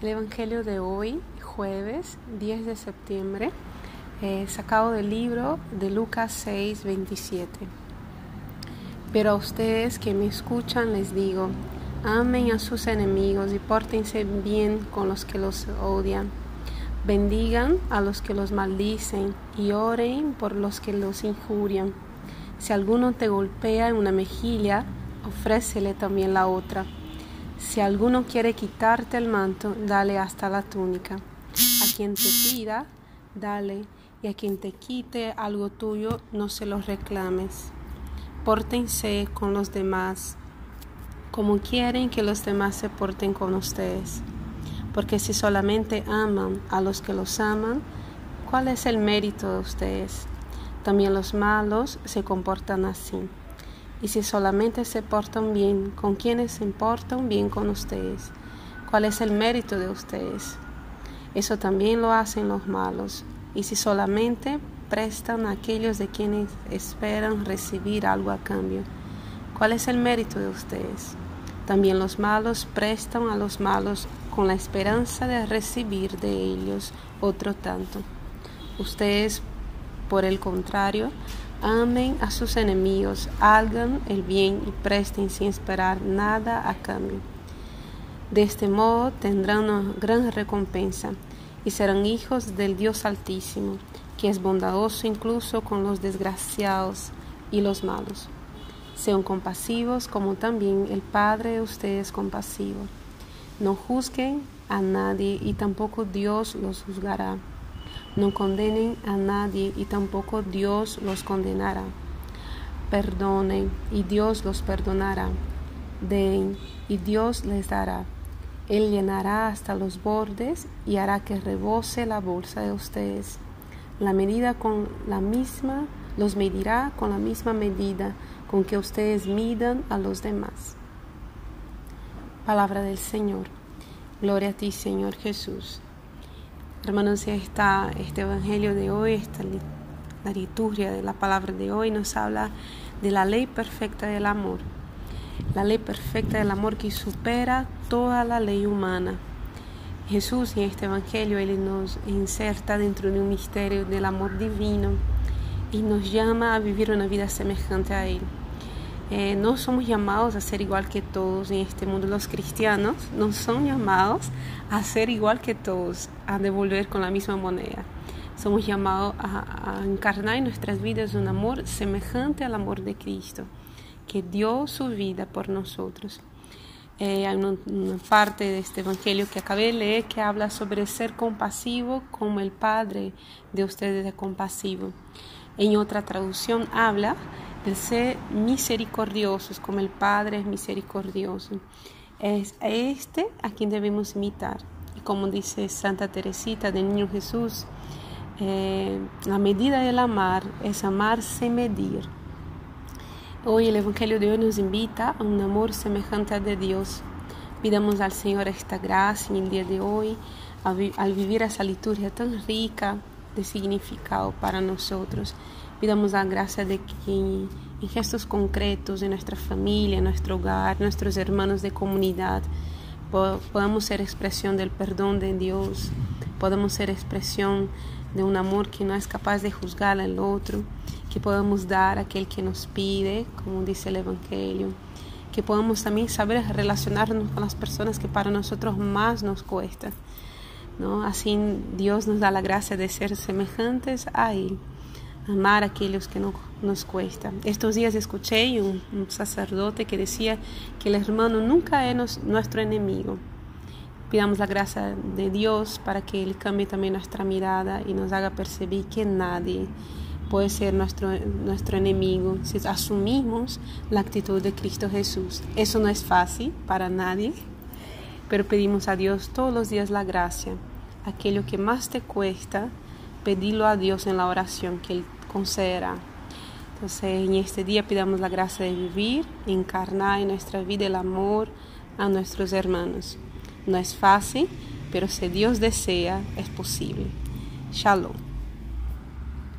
El Evangelio de hoy, jueves 10 de septiembre, sacado del libro de Lucas 6, 27. Pero a ustedes que me escuchan les digo, amen a sus enemigos y pórtense bien con los que los odian. Bendigan a los que los maldicen y oren por los que los injurian. Si alguno te golpea en una mejilla, ofrécele también la otra. Si alguno quiere quitarte el manto, dale hasta la túnica. A quien te pida, dale, y a quien te quite algo tuyo, no se lo reclames. Pórtense con los demás como quieren que los demás se porten con ustedes. Porque si solamente aman a los que los aman, ¿cuál es el mérito de ustedes? También los malos se comportan así. Y si solamente se portan bien con quienes se portan bien con ustedes, ¿cuál es el mérito de ustedes? Eso también lo hacen los malos. Y si solamente prestan a aquellos de quienes esperan recibir algo a cambio, ¿cuál es el mérito de ustedes? También los malos prestan a los malos con la esperanza de recibir de ellos otro tanto. Ustedes, por el contrario, Amen a sus enemigos, hagan el bien y presten sin esperar nada a cambio. De este modo tendrán una gran recompensa y serán hijos del Dios Altísimo, que es bondadoso incluso con los desgraciados y los malos. Sean compasivos como también el Padre de ustedes es compasivo. No juzguen a nadie y tampoco Dios los juzgará. No condenen a nadie y tampoco Dios los condenará. Perdonen y Dios los perdonará. Den y Dios les dará. Él llenará hasta los bordes y hará que rebose la bolsa de ustedes. La medida con la misma los medirá con la misma medida con que ustedes midan a los demás. Palabra del Señor. Gloria a ti, Señor Jesús. Hermanos, esta, este Evangelio de hoy, esta, la liturgia de la palabra de hoy nos habla de la ley perfecta del amor. La ley perfecta del amor que supera toda la ley humana. Jesús en este Evangelio, Él nos inserta dentro de un misterio del amor divino y nos llama a vivir una vida semejante a Él. Eh, no somos llamados a ser igual que todos en este mundo. Los cristianos no son llamados a ser igual que todos, a devolver con la misma moneda. Somos llamados a, encarnar en nuestras vidas un amor semejante al amor de Cristo, que dio su vida por nosotros. Eh, hay una, parte de este evangelio que acabé de leer que habla sobre ser compasivo como el Padre de ustedes es compasivo. En otra traducción habla de ser misericordiosos como el Padre es misericordioso. Es este a quien debemos imitar. Y como dice Santa Teresita del Niño Jesús, eh, la medida del amar es amar sin medir. Hoy el Evangelio de hoy nos invita a un amor semejante al de Dios. Pidamos al Señor esta gracia en el día de hoy, al vivir esa liturgia tan rica de significado para nosotros. Pidamos la gracia de que en gestos concretos de nuestra familia, nuestro hogar, nuestros hermanos de comunidad, podamos ser expresión del perdón de Dios, podamos ser expresión de un amor que no es capaz de juzgar al otro, que podamos dar a aquel que nos pide, como dice el Evangelio, que podamos también saber relacionarnos con las personas que para nosotros más nos cuesta. ¿no? Así Dios nos da la gracia de ser semejantes a Él amar a aquellos que no nos cuesta. Estos días escuché un, un sacerdote que decía que el hermano nunca es nuestro enemigo. Pidamos la gracia de Dios para que Él cambie también nuestra mirada y nos haga percibir que nadie puede ser nuestro, nuestro enemigo si asumimos la actitud de Cristo Jesús. Eso no es fácil para nadie, pero pedimos a Dios todos los días la gracia. Aquello que más te cuesta, pedirlo a Dios en la oración que Él concederá. Entonces, en este día pidamos la gracia de vivir, encarnar en nuestra vida el amor a nuestros hermanos. No es fácil, pero si Dios desea, es posible. Shalom.